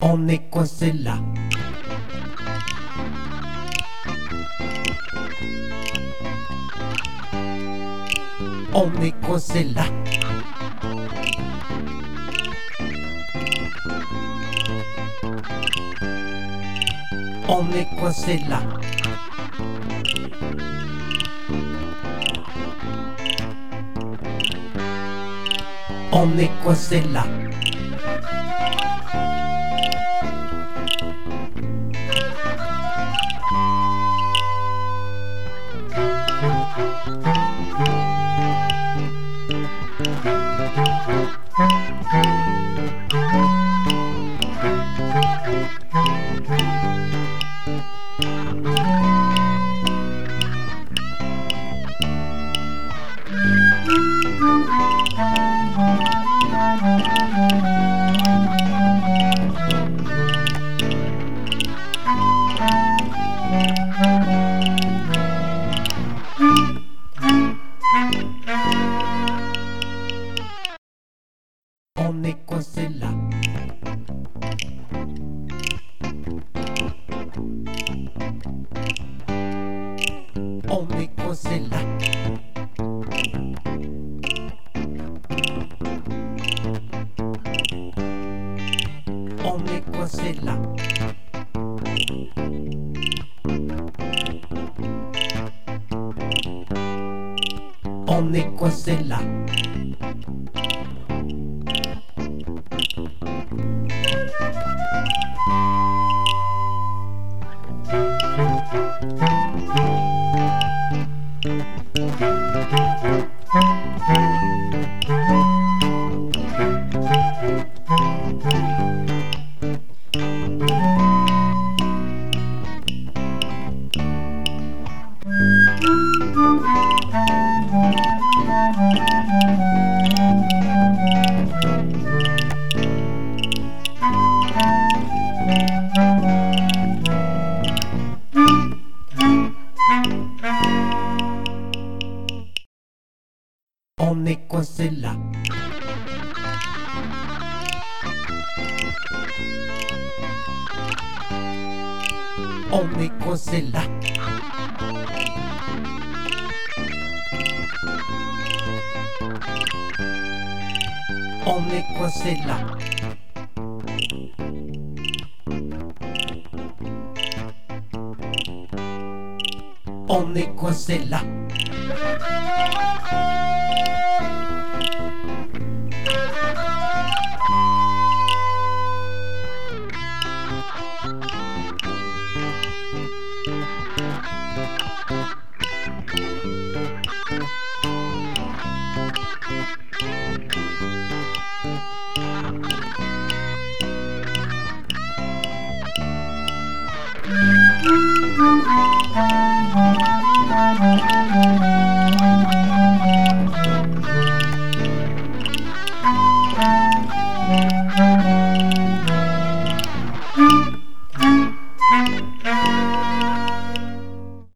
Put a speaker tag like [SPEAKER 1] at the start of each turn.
[SPEAKER 1] On est coincé là. On est coincé là. On est coincé là. On est coincé là. On est coincé là. On est coincé là. On est coincé là. On est coincé là. On est coincé là. On est coincé là. On est coincé là.